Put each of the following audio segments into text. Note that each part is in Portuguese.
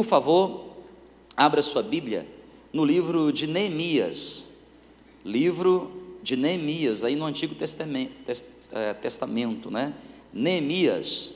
Por favor, abra sua Bíblia no livro de Neemias. Livro de Neemias, aí no Antigo Testamento, é, Testamento né? Neemias.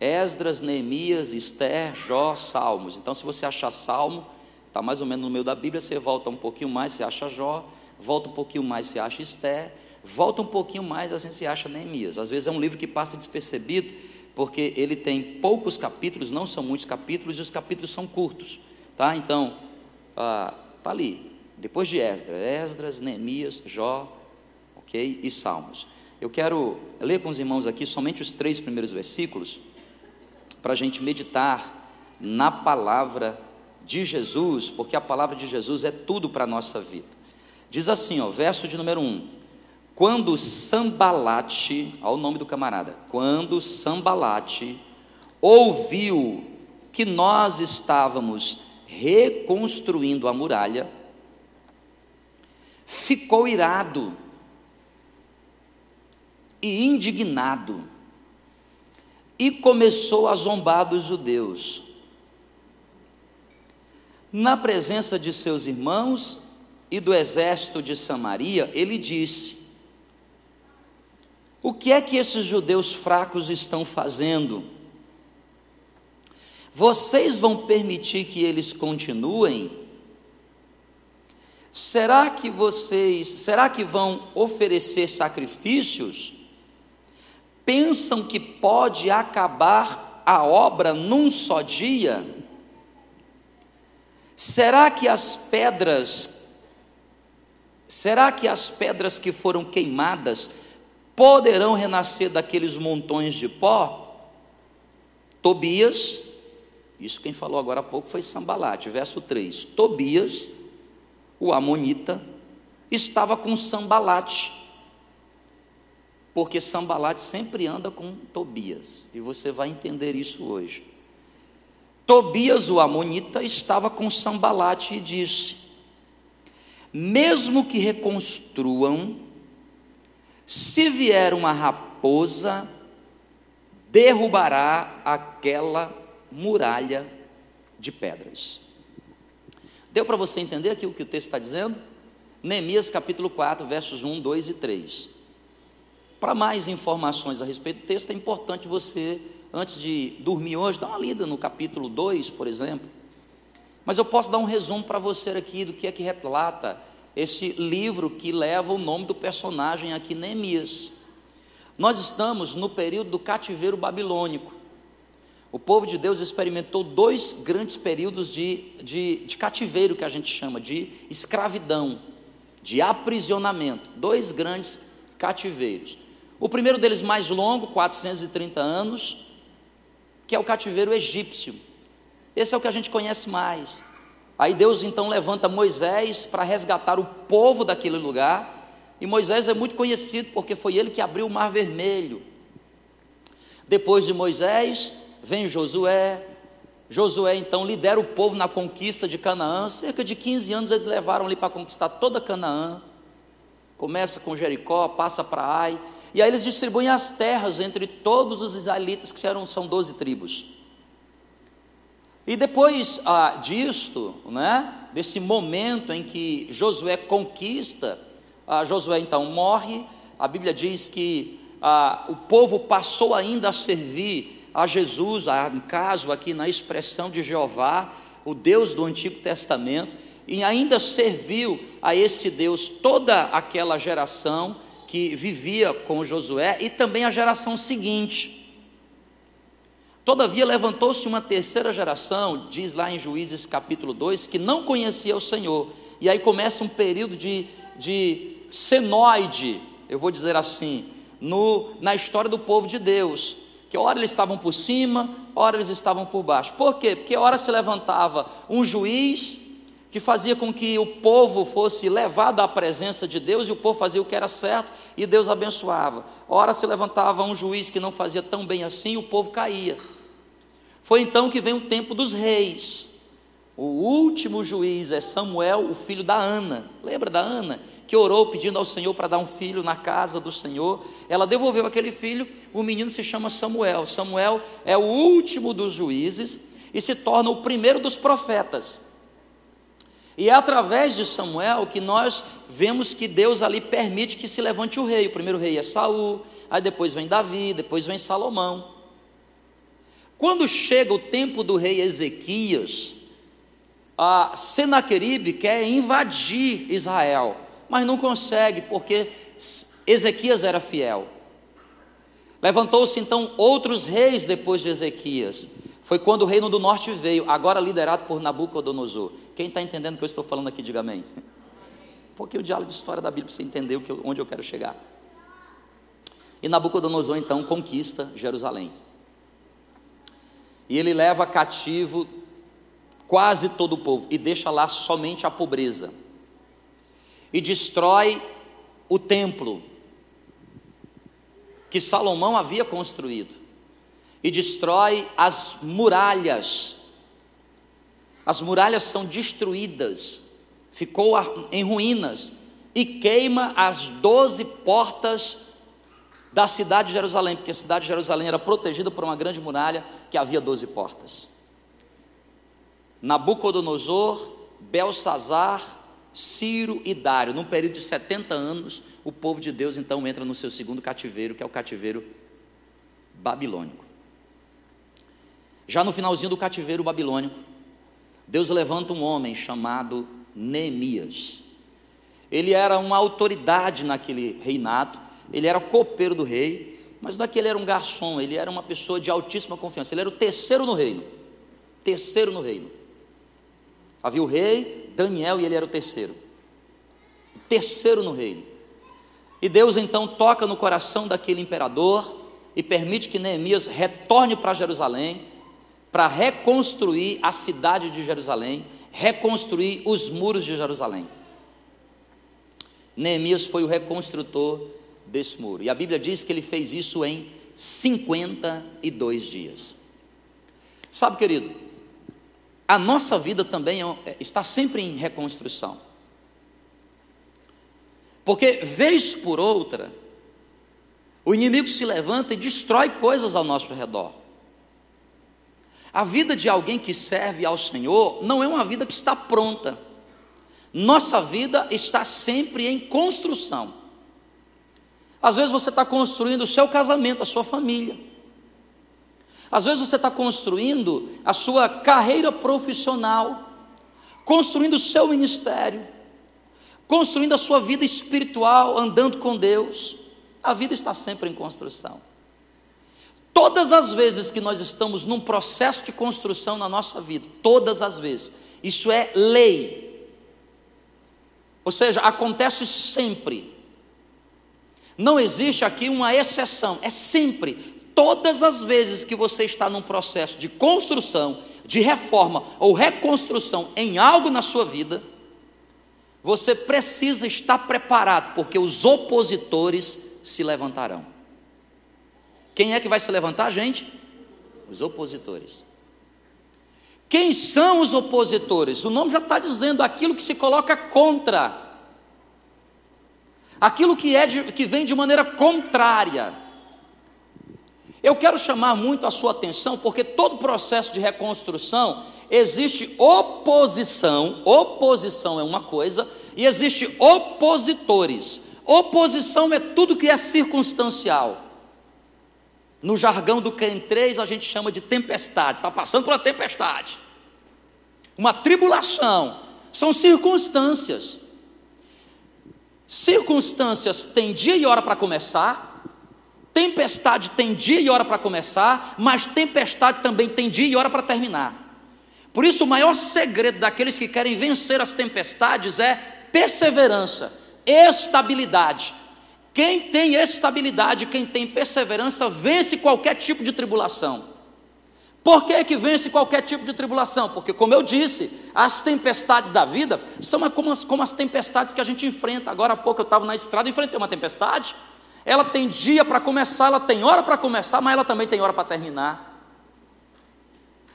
Esdras, Neemias, Esther, Jó, Salmos. Então, se você achar Salmo, está mais ou menos no meio da Bíblia, você volta um pouquinho mais, você acha Jó, volta um pouquinho mais, você acha Esther, volta um pouquinho mais, assim você acha Neemias. Às vezes é um livro que passa despercebido, porque ele tem poucos capítulos, não são muitos capítulos, e os capítulos são curtos. Tá? Então, está ah, ali, depois de Esdras, Esdras, Neemias, Jó, ok? E Salmos. Eu quero ler com os irmãos aqui somente os três primeiros versículos, para a gente meditar na palavra de Jesus, porque a palavra de Jesus é tudo para a nossa vida. Diz assim, ó, verso de número 1: Quando Sambalate, ao nome do camarada, quando Sambalate ouviu que nós estávamos reconstruindo a muralha, ficou irado e indignado e começou a zombar dos judeus. Na presença de seus irmãos e do exército de Samaria, ele disse: O que é que esses judeus fracos estão fazendo? Vocês vão permitir que eles continuem? Será que vocês, será que vão oferecer sacrifícios? pensam que pode acabar a obra num só dia? Será que as pedras, será que as pedras que foram queimadas poderão renascer daqueles montões de pó? Tobias, isso quem falou agora há pouco foi Sambalate, verso 3. Tobias, o Amonita, estava com Sambalate porque Sambalate sempre anda com Tobias, e você vai entender isso hoje. Tobias, o Amonita, estava com Sambalate e disse: Mesmo que reconstruam, se vier uma raposa, derrubará aquela muralha de pedras. Deu para você entender aqui o que o texto está dizendo? Neemias capítulo 4, versos 1, 2 e 3. Para mais informações a respeito do texto, é importante você, antes de dormir hoje, dar uma lida no capítulo 2, por exemplo. Mas eu posso dar um resumo para você aqui do que é que retrata esse livro que leva o nome do personagem aqui, Neemias. Nós estamos no período do cativeiro babilônico. O povo de Deus experimentou dois grandes períodos de, de, de cativeiro, que a gente chama de escravidão, de aprisionamento. Dois grandes cativeiros. O primeiro deles mais longo, 430 anos, que é o cativeiro egípcio. Esse é o que a gente conhece mais. Aí Deus então levanta Moisés para resgatar o povo daquele lugar. E Moisés é muito conhecido porque foi ele que abriu o Mar Vermelho. Depois de Moisés, vem Josué. Josué então lidera o povo na conquista de Canaã. Cerca de 15 anos eles levaram ali para conquistar toda Canaã. Começa com Jericó, passa para Ai, e aí eles distribuem as terras entre todos os israelitas, que eram, são 12 tribos. E depois ah, disto, né, desse momento em que Josué conquista, ah, Josué então morre, a Bíblia diz que ah, o povo passou ainda a servir a Jesus, ah, no caso aqui na expressão de Jeová, o Deus do Antigo Testamento, e ainda serviu a esse Deus toda aquela geração que vivia com Josué e também a geração seguinte. Todavia levantou-se uma terceira geração, diz lá em Juízes capítulo 2, que não conhecia o Senhor. E aí começa um período de, de senoide, eu vou dizer assim, no, na história do povo de Deus. Que ora eles estavam por cima, ora eles estavam por baixo. Por quê? Porque ora se levantava um juiz que fazia com que o povo fosse levado à presença de Deus e o povo fazia o que era certo e Deus abençoava. Ora se levantava um juiz que não fazia tão bem assim e o povo caía. Foi então que vem o tempo dos reis. O último juiz é Samuel, o filho da Ana. Lembra da Ana? Que orou pedindo ao Senhor para dar um filho na casa do Senhor. Ela devolveu aquele filho, o menino se chama Samuel. Samuel é o último dos juízes e se torna o primeiro dos profetas. E é através de Samuel que nós vemos que Deus ali permite que se levante o rei. O primeiro rei é Saul, aí depois vem Davi, depois vem Salomão. Quando chega o tempo do rei Ezequias, a Senaqueribe quer invadir Israel, mas não consegue, porque Ezequias era fiel. Levantou-se então outros reis depois de Ezequias. Foi quando o reino do norte veio, agora liderado por Nabucodonosor. Quem está entendendo o que eu estou falando aqui, diga amém. Um pouquinho de aula de história da Bíblia para você entender onde eu quero chegar. E Nabucodonosor então conquista Jerusalém. E ele leva cativo quase todo o povo e deixa lá somente a pobreza. E destrói o templo que Salomão havia construído. E destrói as muralhas. As muralhas são destruídas, ficou em ruínas e queima as doze portas da cidade de Jerusalém, porque a cidade de Jerusalém era protegida por uma grande muralha que havia doze portas. Nabucodonosor, Belsazar, Ciro e Dário, num período de 70 anos, o povo de Deus então entra no seu segundo cativeiro, que é o cativeiro babilônico. Já no finalzinho do cativeiro babilônico, Deus levanta um homem chamado Neemias. Ele era uma autoridade naquele reinado, ele era copeiro do rei, mas não é que ele era um garçom, ele era uma pessoa de altíssima confiança, ele era o terceiro no reino. Terceiro no reino. Havia o rei, Daniel, e ele era o terceiro. terceiro no reino. E Deus então toca no coração daquele imperador e permite que Neemias retorne para Jerusalém para reconstruir a cidade de Jerusalém, reconstruir os muros de Jerusalém. Neemias foi o reconstrutor desse muro. E a Bíblia diz que ele fez isso em 52 dias. Sabe, querido, a nossa vida também é, está sempre em reconstrução. Porque, vez por outra, o inimigo se levanta e destrói coisas ao nosso redor. A vida de alguém que serve ao Senhor não é uma vida que está pronta. Nossa vida está sempre em construção. Às vezes você está construindo o seu casamento, a sua família. Às vezes você está construindo a sua carreira profissional, construindo o seu ministério construindo a sua vida espiritual, andando com Deus. A vida está sempre em construção. Todas as vezes que nós estamos num processo de construção na nossa vida, todas as vezes, isso é lei. Ou seja, acontece sempre. Não existe aqui uma exceção, é sempre. Todas as vezes que você está num processo de construção, de reforma ou reconstrução em algo na sua vida, você precisa estar preparado, porque os opositores se levantarão. Quem é que vai se levantar, gente? Os opositores. Quem são os opositores? O nome já está dizendo aquilo que se coloca contra, aquilo que, é de, que vem de maneira contrária. Eu quero chamar muito a sua atenção, porque todo processo de reconstrução existe oposição, oposição é uma coisa, e existe opositores. Oposição é tudo que é circunstancial. No jargão do 3 a gente chama de tempestade, está passando uma tempestade. Uma tribulação, são circunstâncias. Circunstâncias têm dia e hora para começar, tempestade tem dia e hora para começar, mas tempestade também tem dia e hora para terminar. Por isso, o maior segredo daqueles que querem vencer as tempestades é perseverança, estabilidade. Quem tem estabilidade, quem tem perseverança, vence qualquer tipo de tribulação. Por que, que vence qualquer tipo de tribulação? Porque, como eu disse, as tempestades da vida são como as, como as tempestades que a gente enfrenta. Agora há pouco eu estava na estrada e enfrentei uma tempestade. Ela tem dia para começar, ela tem hora para começar, mas ela também tem hora para terminar.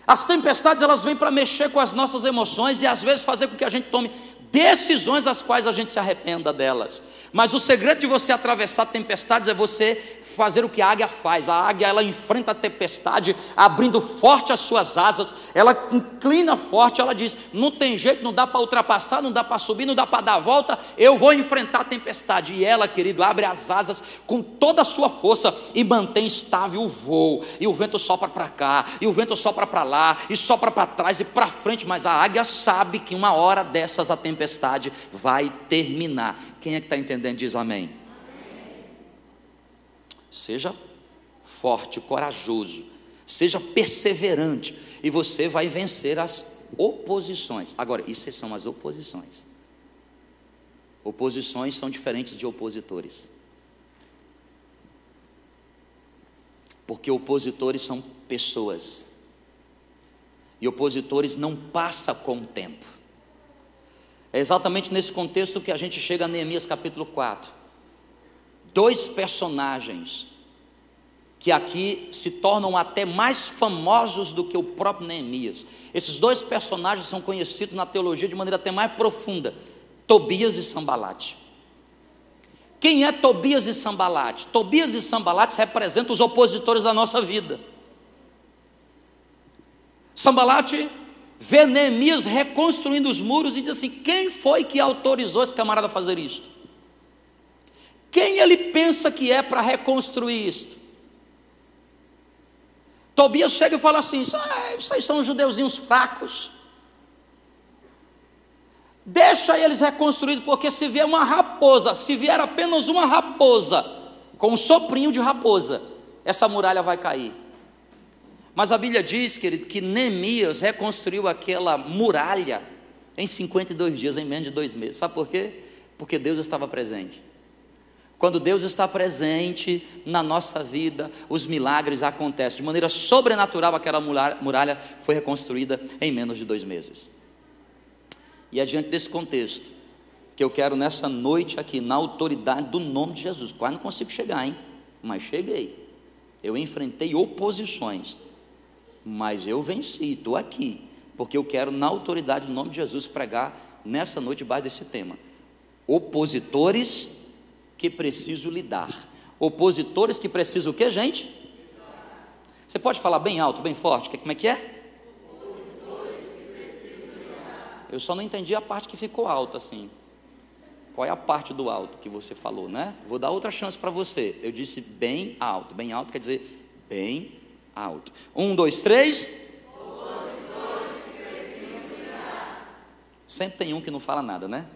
As tempestades elas vêm para mexer com as nossas emoções e às vezes fazer com que a gente tome decisões as quais a gente se arrependa delas. Mas o segredo de você atravessar tempestades é você fazer o que a águia faz. A águia ela enfrenta a tempestade, abrindo forte as suas asas, ela inclina forte, ela diz: "Não tem jeito, não dá para ultrapassar, não dá para subir, não dá para dar a volta, eu vou enfrentar a tempestade". E ela, querido, abre as asas com toda a sua força e mantém estável o voo. E o vento sopra para cá, e o vento sopra para lá, e sopra para trás e para frente, mas a águia sabe que uma hora dessas a tempestade vai terminar. Quem é que está entendendo diz amém. Seja forte, corajoso, seja perseverante, e você vai vencer as oposições. Agora, isso são as oposições. Oposições são diferentes de opositores. Porque opositores são pessoas. E opositores não passam com o tempo. É exatamente nesse contexto que a gente chega a Neemias capítulo 4 dois personagens que aqui se tornam até mais famosos do que o próprio Neemias. Esses dois personagens são conhecidos na teologia de maneira até mais profunda: Tobias e Sambalate. Quem é Tobias e Sambalate? Tobias e Sambalate representam os opositores da nossa vida. Sambalate vê Neemias reconstruindo os muros e diz assim: quem foi que autorizou esse camarada a fazer isso? Quem ele pensa que é para reconstruir isto? Tobias chega e fala assim: ah, aí são judeuzinhos fracos. Deixa eles reconstruídos, porque se vier uma raposa, se vier apenas uma raposa, com um soprinho de raposa, essa muralha vai cair. Mas a Bíblia diz, querido, que Neemias reconstruiu aquela muralha em 52 dias, em menos de dois meses. Sabe por quê? Porque Deus estava presente. Quando Deus está presente na nossa vida, os milagres acontecem. De maneira sobrenatural, aquela muralha foi reconstruída em menos de dois meses. E é diante desse contexto que eu quero nessa noite aqui, na autoridade do nome de Jesus. Quase não consigo chegar, hein? Mas cheguei. Eu enfrentei oposições, mas eu venci, estou aqui, porque eu quero, na autoridade do nome de Jesus, pregar nessa noite debaixo desse tema. Opositores que preciso lidar. Opositores que precisam o que, gente? Você pode falar bem alto, bem forte? Como é que é? Eu só não entendi a parte que ficou alta assim. Qual é a parte do alto que você falou, né? Vou dar outra chance para você. Eu disse bem alto. Bem alto quer dizer bem alto. Um, dois, três. Sempre tem um que não fala nada, né?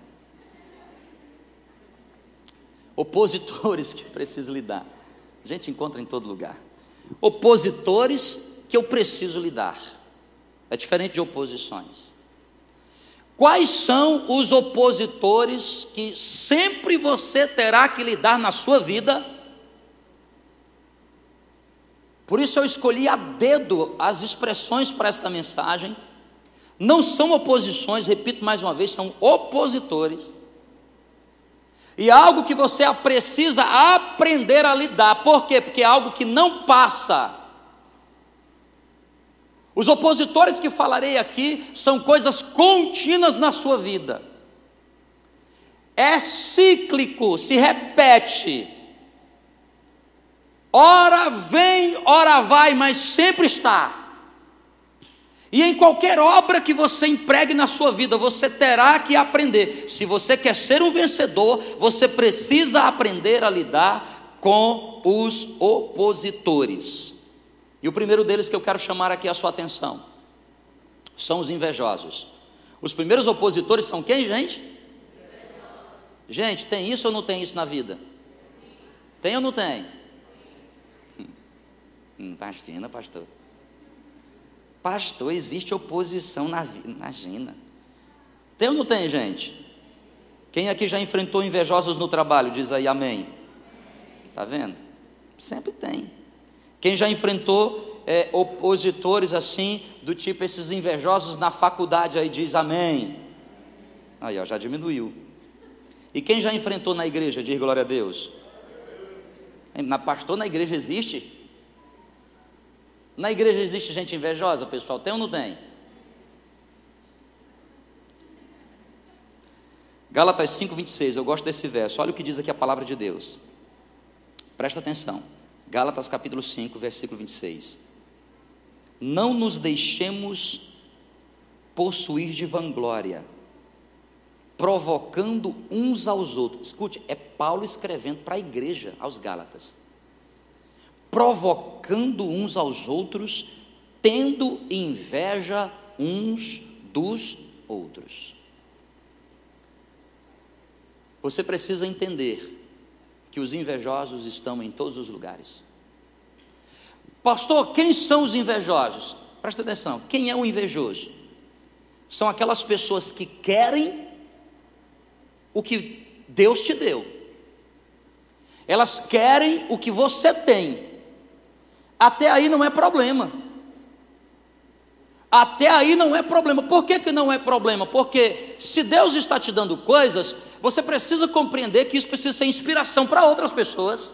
opositores que eu preciso lidar. A gente encontra em todo lugar. Opositores que eu preciso lidar. É diferente de oposições. Quais são os opositores que sempre você terá que lidar na sua vida? Por isso eu escolhi a dedo as expressões para esta mensagem. Não são oposições, repito mais uma vez, são opositores e é algo que você precisa aprender a lidar. Por quê? Porque é algo que não passa. Os opositores que falarei aqui são coisas contínuas na sua vida. É cíclico, se repete. Ora vem, ora vai, mas sempre está. E em qualquer obra que você empregue na sua vida, você terá que aprender. Se você quer ser um vencedor, você precisa aprender a lidar com os opositores. E o primeiro deles que eu quero chamar aqui a sua atenção são os invejosos. Os primeiros opositores são quem, gente? Gente, tem isso ou não tem isso na vida? Tem ou não tem? Hum, pastina, pastor. Pastor, existe oposição na vida. Imagina. Tem ou não tem, gente? Quem aqui já enfrentou invejosos no trabalho? Diz aí amém. Está vendo? Sempre tem. Quem já enfrentou é, opositores assim, do tipo esses invejosos na faculdade aí, diz amém. Aí, ó, já diminuiu. E quem já enfrentou na igreja, diz glória a Deus. Na pastor, na igreja existe? Na igreja existe gente invejosa, pessoal? Tem ou não tem? Gálatas 5:26, eu gosto desse verso. Olha o que diz aqui a palavra de Deus. Presta atenção. Gálatas capítulo 5, versículo 26. Não nos deixemos possuir de vanglória, provocando uns aos outros. Escute, é Paulo escrevendo para a igreja, aos Gálatas. Provocando uns aos outros, tendo inveja uns dos outros. Você precisa entender que os invejosos estão em todos os lugares. Pastor, quem são os invejosos? Presta atenção, quem é o invejoso? São aquelas pessoas que querem o que Deus te deu. Elas querem o que você tem. Até aí não é problema. Até aí não é problema. Por que, que não é problema? Porque se Deus está te dando coisas, você precisa compreender que isso precisa ser inspiração para outras pessoas.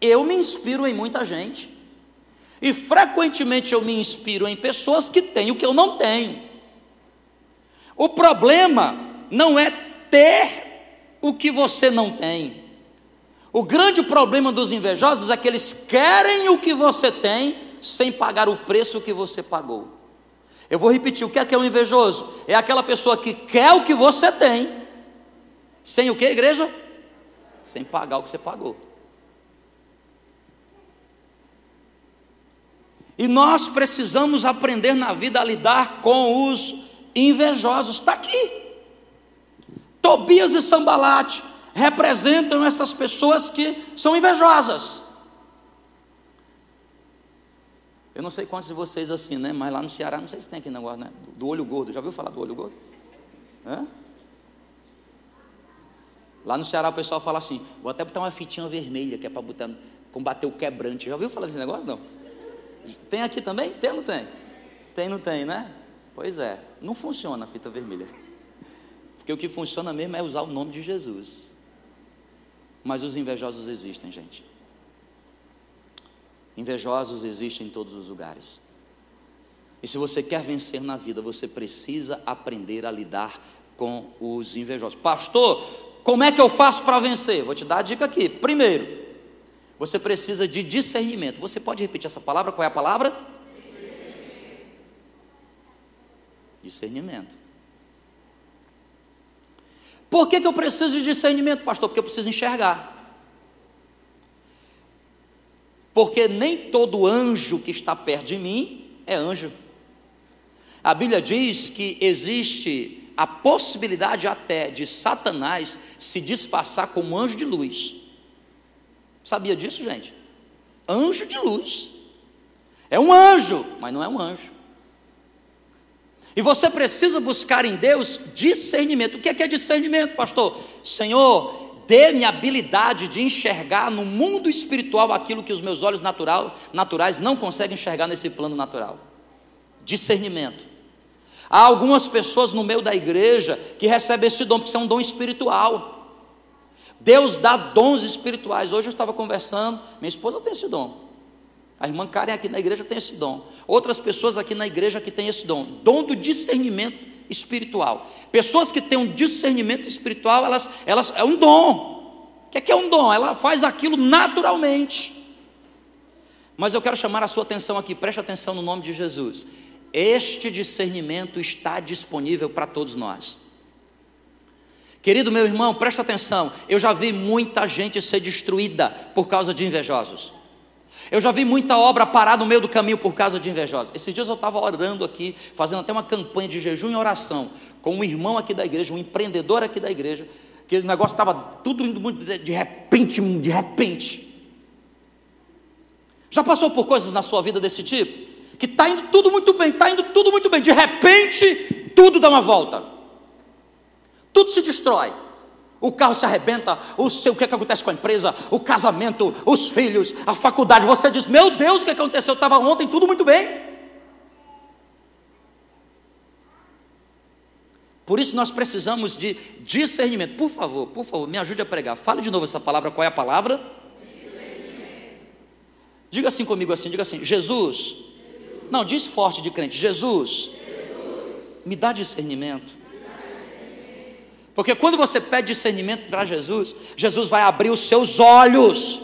Eu me inspiro em muita gente. E frequentemente eu me inspiro em pessoas que têm o que eu não tenho. O problema não é ter o que você não tem. O grande problema dos invejosos é que eles querem o que você tem sem pagar o preço que você pagou. Eu vou repetir: o que é que é um invejoso? É aquela pessoa que quer o que você tem, sem o que, igreja? Sem pagar o que você pagou. E nós precisamos aprender na vida a lidar com os invejosos. Está aqui. Tobias e Sambalate representam essas pessoas que são invejosas. Eu não sei quantos de vocês assim, né? Mas lá no Ceará, não sei se tem aqui negócio, né? Do olho gordo. Já ouviu falar do olho gordo? Hã? Lá no Ceará o pessoal fala assim: vou até botar uma fitinha vermelha que é para botar, combater o quebrante. Já ouviu falar desse negócio? Não. Tem aqui também? Tem ou não tem? Tem, não tem, né? Pois é. Não funciona a fita vermelha. Porque o que funciona mesmo é usar o nome de Jesus. Mas os invejosos existem, gente. Invejosos existem em todos os lugares. E se você quer vencer na vida, você precisa aprender a lidar com os invejosos. Pastor, como é que eu faço para vencer? Vou te dar a dica aqui. Primeiro, você precisa de discernimento. Você pode repetir essa palavra? Qual é a palavra? Discernimento. Por que, que eu preciso de discernimento, pastor? Porque eu preciso enxergar. Porque nem todo anjo que está perto de mim é anjo. A Bíblia diz que existe a possibilidade até de Satanás se disfarçar como anjo de luz. Sabia disso, gente? Anjo de luz. É um anjo, mas não é um anjo. E você precisa buscar em Deus discernimento. O que é, que é discernimento, pastor? Senhor, dê-me habilidade de enxergar no mundo espiritual aquilo que os meus olhos natural, naturais não conseguem enxergar nesse plano natural. Discernimento. Há algumas pessoas no meio da igreja que recebem esse dom, porque isso é um dom espiritual. Deus dá dons espirituais. Hoje eu estava conversando, minha esposa tem esse dom. A irmã Karen aqui na igreja tem esse dom. Outras pessoas aqui na igreja que têm esse dom. Dom do discernimento espiritual. Pessoas que têm um discernimento espiritual, elas, elas é um dom. O que é, que é um dom? Ela faz aquilo naturalmente. Mas eu quero chamar a sua atenção aqui, preste atenção no nome de Jesus. Este discernimento está disponível para todos nós. Querido meu irmão, presta atenção. Eu já vi muita gente ser destruída por causa de invejosos. Eu já vi muita obra parar no meio do caminho por causa de invejosos. Esses dias eu estava orando aqui, fazendo até uma campanha de jejum e oração com um irmão aqui da igreja, um empreendedor aqui da igreja, que o negócio estava tudo indo muito de repente, de repente. Já passou por coisas na sua vida desse tipo? que está indo tudo muito bem, está indo tudo muito bem, de repente, tudo dá uma volta, tudo se destrói. O carro se arrebenta, o seu, o que, é que acontece com a empresa, o casamento, os filhos, a faculdade. Você diz: Meu Deus, o que aconteceu? Estava ontem tudo muito bem. Por isso nós precisamos de discernimento. Por favor, por favor, me ajude a pregar. Fale de novo essa palavra. Qual é a palavra? Diga assim comigo assim, diga assim: Jesus, não, diz forte de crente: Jesus, Jesus me dá discernimento, Porque quando você pede discernimento para Jesus, Jesus vai abrir os seus olhos.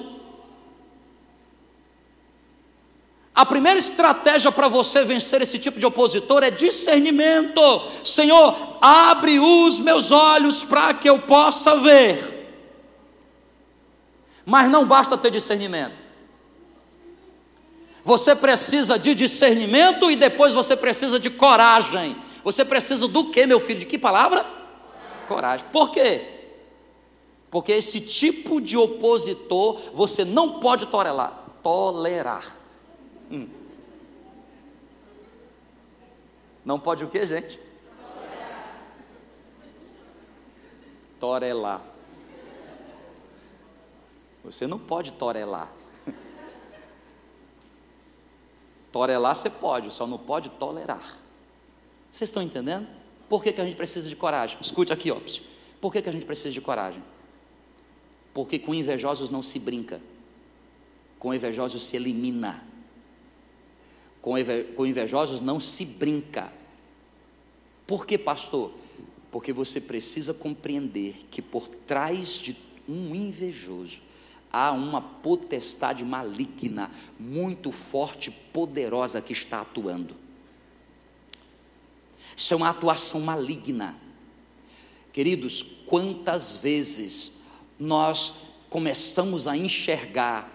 A primeira estratégia para você vencer esse tipo de opositor é discernimento. Senhor, abre os meus olhos para que eu possa ver. Mas não basta ter discernimento. Você precisa de discernimento e depois você precisa de coragem. Você precisa do que, meu filho? De que palavra? Coragem. Por quê? Porque esse tipo de opositor você não pode tolerar. Tolerar. Hum. Não pode o que, gente? Torelar. Você não pode torelar. Torelar você pode, só não pode tolerar. Vocês estão entendendo? Por que, que a gente precisa de coragem? Escute aqui, ó. Por que, que a gente precisa de coragem? Porque com invejosos não se brinca, com invejosos se elimina, com invejosos não se brinca. Por que, pastor? Porque você precisa compreender que por trás de um invejoso há uma potestade maligna, muito forte, poderosa que está atuando. Isso é uma atuação maligna. Queridos, quantas vezes nós começamos a enxergar,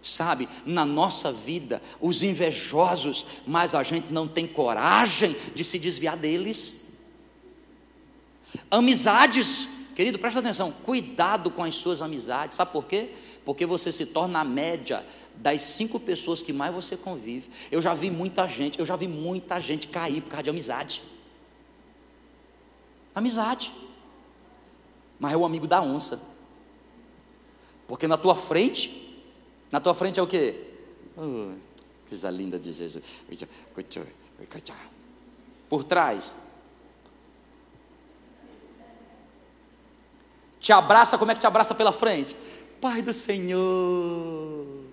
sabe, na nossa vida, os invejosos, mas a gente não tem coragem de se desviar deles. Amizades, querido, presta atenção, cuidado com as suas amizades, sabe por quê? porque você se torna a média das cinco pessoas que mais você convive. Eu já vi muita gente, eu já vi muita gente cair por causa de amizade. Amizade. Mas é o amigo da onça. Porque na tua frente, na tua frente é o quê? Oh, coisa linda de Jesus. Por trás. Te abraça, como é que te abraça pela frente? Pai do Senhor,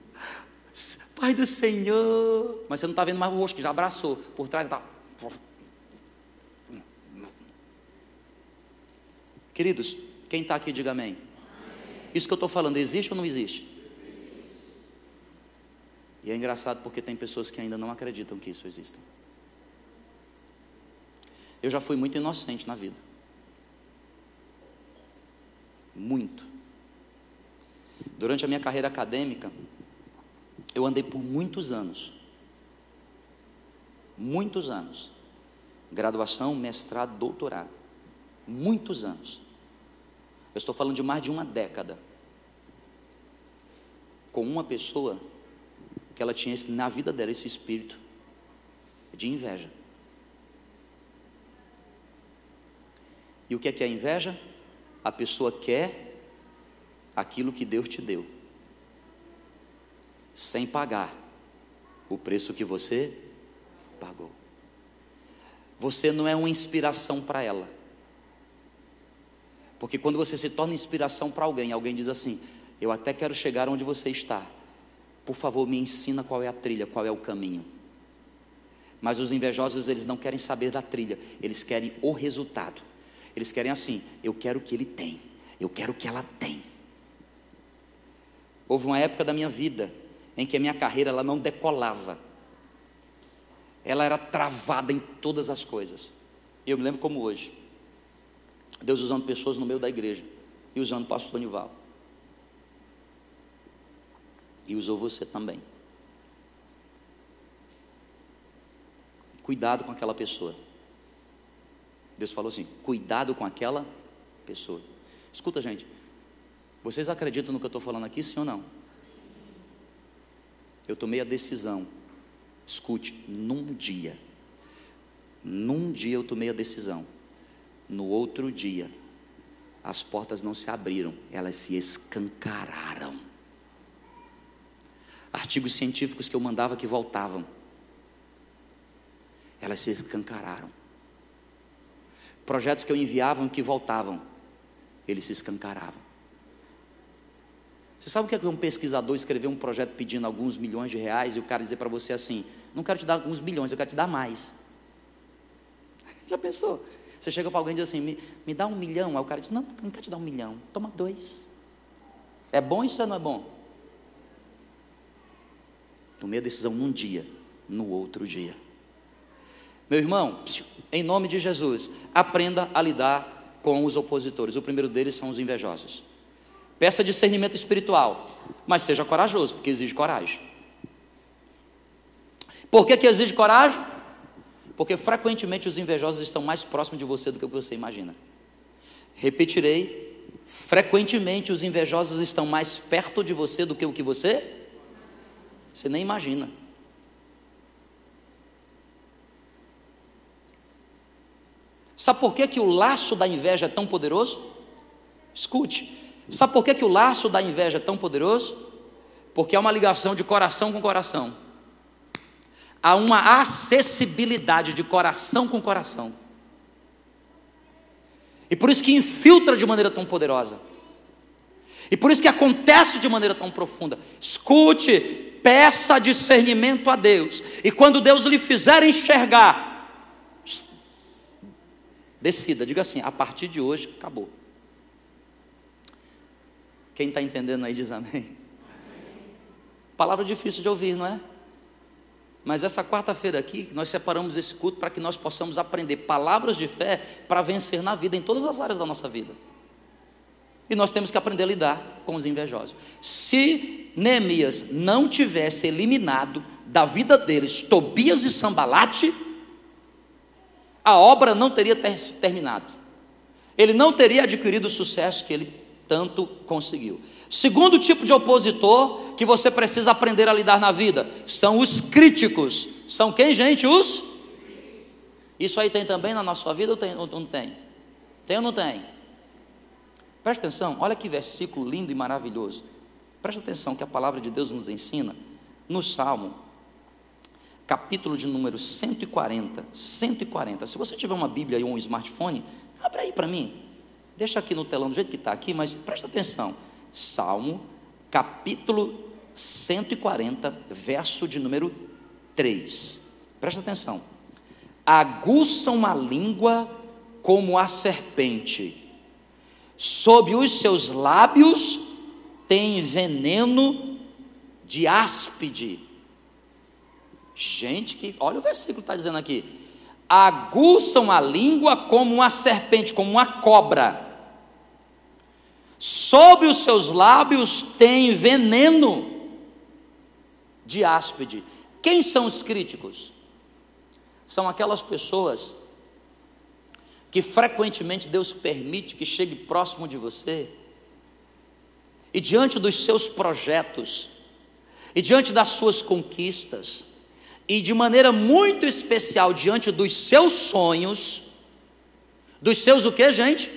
Pai do Senhor. Mas você não está vendo mais o rosto, que já abraçou. Por trás está. Queridos, quem está aqui, diga amém. Isso que eu estou falando, existe ou não existe? E é engraçado porque tem pessoas que ainda não acreditam que isso exista. Eu já fui muito inocente na vida. Muito. Durante a minha carreira acadêmica, eu andei por muitos anos. Muitos anos. Graduação, mestrado, doutorado. Muitos anos. Eu estou falando de mais de uma década. Com uma pessoa que ela tinha na vida dela esse espírito de inveja. E o que é que é inveja? A pessoa quer aquilo que Deus te deu, sem pagar o preço que você pagou. Você não é uma inspiração para ela. Porque quando você se torna inspiração para alguém, alguém diz assim: Eu até quero chegar onde você está. Por favor, me ensina qual é a trilha, qual é o caminho. Mas os invejosos, eles não querem saber da trilha, eles querem o resultado. Eles querem assim: Eu quero o que ele tem, eu quero o que ela tem. Houve uma época da minha vida em que a minha carreira ela não decolava. Ela era travada em todas as coisas. Eu me lembro como hoje. Deus usando pessoas no meio da igreja e usando o pastor Nival. E usou você também. Cuidado com aquela pessoa. Deus falou assim: cuidado com aquela pessoa. Escuta, gente, vocês acreditam no que eu estou falando aqui, sim ou não? Eu tomei a decisão. Escute, num dia. Num dia eu tomei a decisão. No outro dia, as portas não se abriram, elas se escancararam. Artigos científicos que eu mandava que voltavam, elas se escancararam. Projetos que eu enviava que voltavam, eles se escancaravam. Você sabe o que é um pesquisador escrever um projeto pedindo alguns milhões de reais e o cara dizer para você assim: não quero te dar alguns milhões, eu quero te dar mais. Já pensou? Você chega para alguém e diz assim: me, me dá um milhão. Aí o cara diz: Não, não quero te dar um milhão, toma dois. É bom isso ou não é bom? Tomei a decisão num dia, no outro dia. Meu irmão, em nome de Jesus, aprenda a lidar com os opositores. O primeiro deles são os invejosos. Peça discernimento espiritual, mas seja corajoso, porque exige coragem. Por que, que exige coragem? Porque frequentemente os invejosos estão mais próximos de você do que você imagina. Repetirei: frequentemente os invejosos estão mais perto de você do que o que você você nem imagina. Sabe por que, que o laço da inveja é tão poderoso? Escute, sabe por que, que o laço da inveja é tão poderoso? Porque é uma ligação de coração com coração. Há uma acessibilidade de coração com coração. E por isso que infiltra de maneira tão poderosa. E por isso que acontece de maneira tão profunda. Escute, peça discernimento a Deus. E quando Deus lhe fizer enxergar Decida, diga assim: a partir de hoje, acabou. Quem está entendendo aí diz amém. Palavra difícil de ouvir, não é? Mas essa quarta-feira aqui, nós separamos esse culto para que nós possamos aprender palavras de fé para vencer na vida, em todas as áreas da nossa vida. E nós temos que aprender a lidar com os invejosos. Se Neemias não tivesse eliminado da vida deles Tobias e Sambalate, a obra não teria ter terminado. Ele não teria adquirido o sucesso que ele tanto conseguiu. Segundo tipo de opositor que você precisa aprender a lidar na vida são os críticos. São quem, gente? Os? Isso aí tem também na nossa vida ou, tem, ou não tem? Tem ou não tem? Presta atenção, olha que versículo lindo e maravilhoso. Presta atenção que a palavra de Deus nos ensina no Salmo capítulo de número 140. 140. Se você tiver uma Bíblia ou um smartphone, abre aí para mim. Deixa aqui no telão do jeito que está aqui, mas presta atenção. Salmo, capítulo 140, verso de número 3. Presta atenção. Aguçam a língua como a serpente, sob os seus lábios tem veneno de áspide Gente, que olha o versículo está dizendo aqui: aguçam a língua como uma serpente, como uma cobra. Sob os seus lábios tem veneno de áspide. Quem são os críticos? São aquelas pessoas que frequentemente Deus permite que chegue próximo de você e diante dos seus projetos e diante das suas conquistas, e de maneira muito especial diante dos seus sonhos, dos seus o que, gente?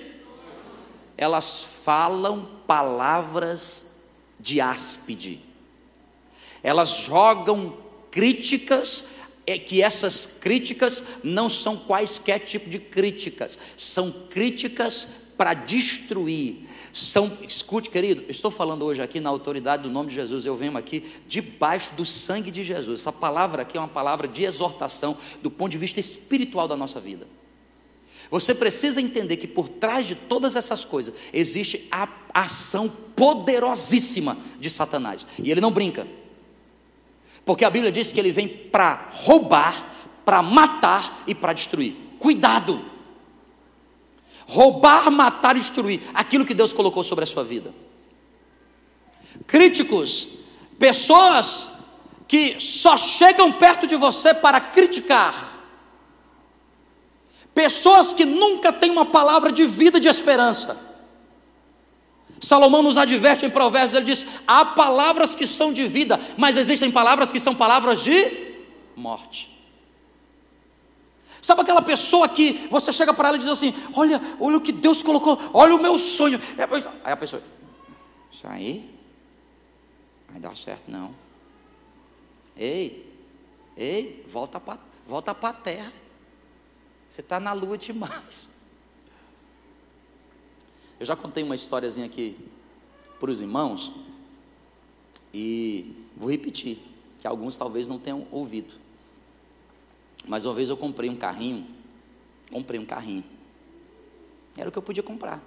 Elas falam palavras de áspide. Elas jogam críticas é que essas críticas não são quaisquer tipo de críticas, são críticas para destruir, são, escute, querido, estou falando hoje aqui na autoridade do nome de Jesus, eu venho aqui debaixo do sangue de Jesus. Essa palavra aqui é uma palavra de exortação do ponto de vista espiritual da nossa vida. Você precisa entender que por trás de todas essas coisas existe a ação poderosíssima de Satanás, e ele não brinca. Porque a Bíblia diz que ele vem para roubar, para matar e para destruir. Cuidado! roubar, matar e destruir aquilo que Deus colocou sobre a sua vida. Críticos, pessoas que só chegam perto de você para criticar. Pessoas que nunca têm uma palavra de vida de esperança. Salomão nos adverte em Provérbios, ele diz: há palavras que são de vida, mas existem palavras que são palavras de morte. Sabe aquela pessoa que você chega para ela e diz assim: Olha, olha o que Deus colocou, olha o meu sonho. Aí a pessoa, isso aí vai dar certo não. Ei, ei, volta para volta a terra. Você está na lua demais. Eu já contei uma historiazinha aqui para os irmãos e vou repetir, que alguns talvez não tenham ouvido. Mas uma vez eu comprei um carrinho, comprei um carrinho. Era o que eu podia comprar.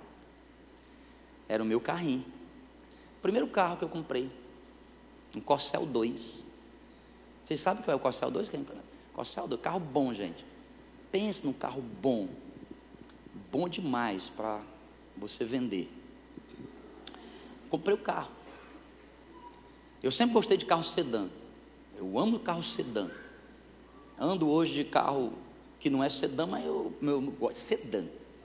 Era o meu carrinho. Primeiro carro que eu comprei. Um Corcel 2. Vocês sabem o que é o Corcel 2? Corcel 2, carro bom, gente. Pense num carro bom. Bom demais para você vender. Comprei o carro. Eu sempre gostei de carro sedã. Eu amo carro sedã. Ando hoje de carro que não é sedã, mas eu, meu, gosto. Sedã.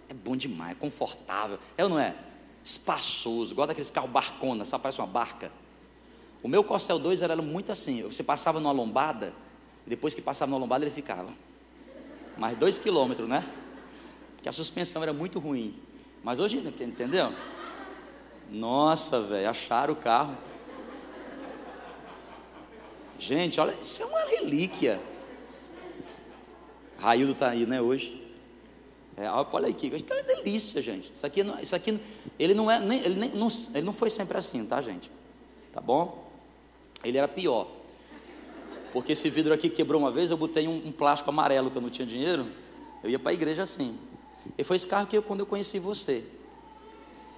É bom demais, é confortável. É ou não é? Espaçoso. Gosto daqueles carros barcona, sabe? Parece uma barca. O meu Corcel 2 era muito assim. Você passava numa lombada, depois que passava numa lombada ele ficava. Mais dois quilômetros, né? Porque a suspensão era muito ruim. Mas hoje, entendeu? Nossa, velho, acharam o carro. Gente, olha, isso é uma relíquia. Raildo está aí, né, hoje. É, olha aqui, isso é uma delícia, gente. Isso aqui, isso aqui ele não é, nem, ele, nem, não, ele não foi sempre assim, tá, gente? Tá bom? Ele era pior. Porque esse vidro aqui quebrou uma vez, eu botei um, um plástico amarelo que eu não tinha dinheiro. Eu ia para a igreja assim. E foi esse carro que eu, quando eu conheci você.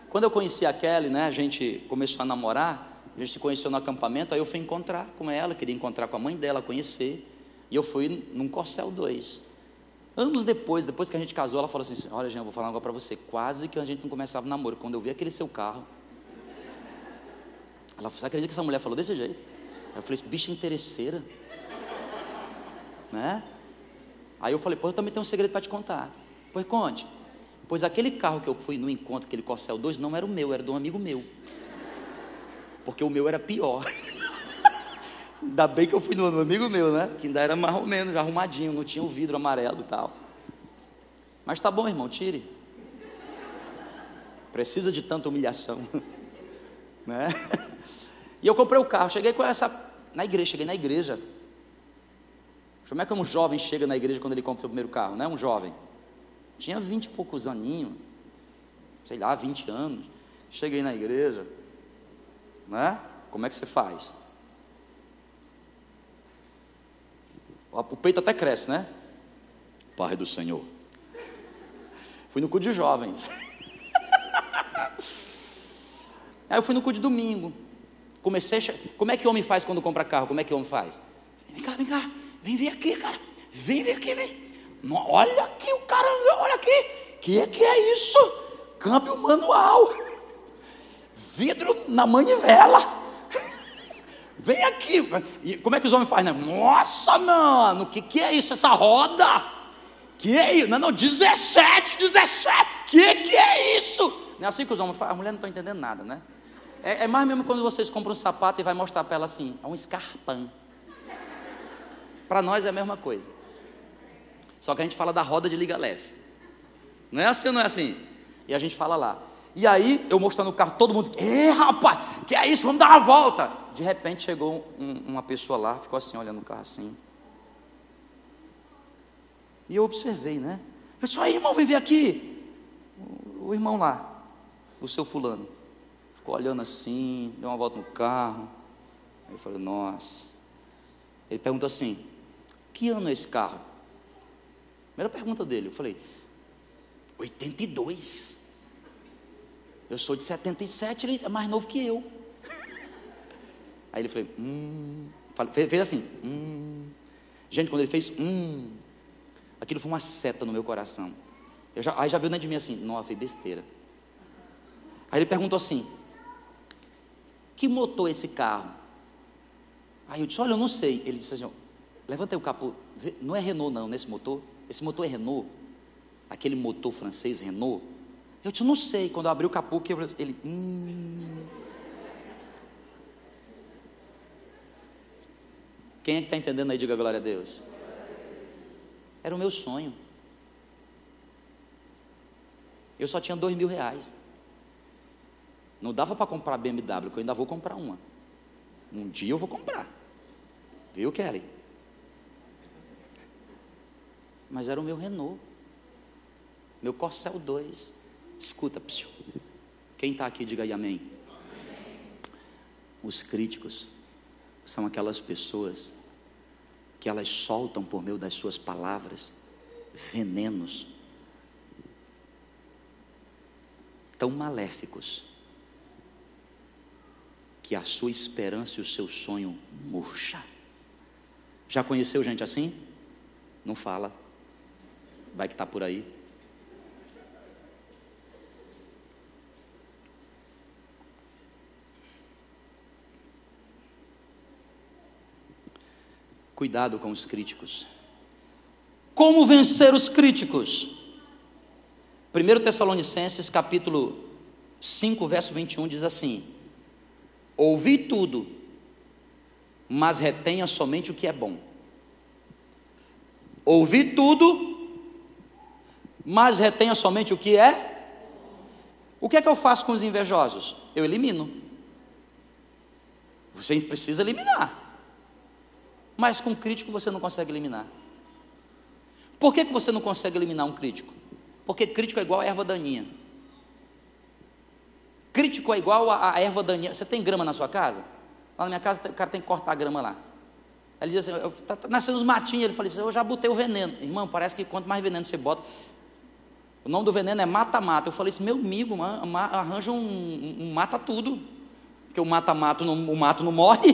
Quando eu conheci a Kelly, né, a gente começou a namorar, a gente se conheceu no acampamento, aí eu fui encontrar com ela, queria encontrar com a mãe dela, conhecer. E eu fui num Corcel 2. Anos depois, depois que a gente casou, ela falou assim: Olha, Jean, eu vou falar agora para você. Quase que a gente não começava o namoro. Quando eu vi aquele seu carro, ela falou: Você acredita que essa mulher falou desse jeito? Eu falei: Bicha interesseira. Né? Aí eu falei: Pô, eu também tenho um segredo para te contar. Pois conte. Pois aquele carro que eu fui no encontro, aquele Corcel 2, não era o meu, era de um amigo meu. Porque o meu era pior. Ainda bem que eu fui no amigo meu, né? Que ainda era mais ou menos arrumadinho, não tinha o vidro amarelo e tal. Mas tá bom, irmão, tire. Precisa de tanta humilhação. né? E eu comprei o carro, cheguei com essa na igreja, cheguei na igreja. Como é que um jovem chega na igreja quando ele compra o primeiro carro, né? Um jovem. Tinha vinte e poucos aninhos, sei lá, vinte anos. Cheguei na igreja, né? Como é que você faz? O peito até cresce, né? Pai do Senhor. Fui no cu de jovens. Aí eu fui no cu de domingo. Comecei a... Como é que o homem faz quando compra carro? Como é que o homem faz? Vem cá, vem cá. Vem ver aqui, cara. Vem ver aqui, vem. Olha aqui o cara, olha aqui. Que que é isso? Câmbio manual. Vidro na manivela. Vem aqui. E como é que os homens fazem? Né? Nossa, mano, o que, que é isso? Essa roda? Que é isso? Não, não, 17, 17. Que que é isso? Não é assim que os homens fazem? A mulher não está entendendo nada, né? É, é, mais mesmo quando vocês compram um sapato e vai mostrar para ela assim, é um escarpão. Para nós é a mesma coisa. Só que a gente fala da roda de liga leve. Não é assim não é assim? E a gente fala lá. E aí, eu mostrando o carro, todo mundo, ei rapaz, que é isso, vamos dar uma volta. De repente chegou um, uma pessoa lá, ficou assim, olhando o carro assim. E eu observei, né? Eu disse, aí irmão, vem ver aqui. O, o irmão lá, o seu fulano, ficou olhando assim, deu uma volta no carro. Aí eu falei, nossa. Ele pergunta assim, que ano é esse carro? Primeira pergunta dele, eu falei, 82. Eu sou de 77, ele é mais novo que eu. Aí ele falou, hum, fez assim, hum. Gente, quando ele fez, hum, aquilo foi uma seta no meu coração. Eu já, aí já viu dentro de mim assim, nossa, besteira. Aí ele perguntou assim, que motor é esse carro? Aí eu disse, olha, eu não sei. Ele disse assim, levanta aí o capô, não é Renault não, nesse motor? Esse motor é Renault? Aquele motor francês Renault? Eu disse, não sei. Quando eu abri o capô, ele, hum. Quem é que está entendendo aí? Diga glória a Deus. Era o meu sonho. Eu só tinha dois mil reais. Não dava para comprar BMW, que eu ainda vou comprar uma. Um dia eu vou comprar. Viu, Kelly? Mas era o meu Renault. Meu Corcel 2. Escuta, psiu. quem está aqui, diga aí amém. Os críticos são aquelas pessoas que elas soltam por meio das suas palavras venenos tão maléficos que a sua esperança e o seu sonho murcha. Já conheceu gente assim? Não fala. Vai que está por aí. Cuidado com os críticos. Como vencer os críticos? 1 Tessalonicenses capítulo 5, verso 21 diz assim: Ouvi tudo, mas retenha somente o que é bom. Ouvi tudo, mas retenha somente o que é. O que é que eu faço com os invejosos? Eu elimino. Você precisa eliminar. Mas com crítico você não consegue eliminar. Por que, que você não consegue eliminar um crítico? Porque crítico é igual a erva daninha. Crítico é igual a, erva daninha. Você tem grama na sua casa? Lá na minha casa o cara tem que cortar a grama lá. Ele diz assim, está tá nascendo os matinhos. Ele fala assim, eu já botei o veneno. Irmão, parece que quanto mais veneno você bota. O nome do veneno é mata-mata. Eu falei assim, meu amigo, arranja um, um mata tudo. Porque o mata-mato, o mato não morre.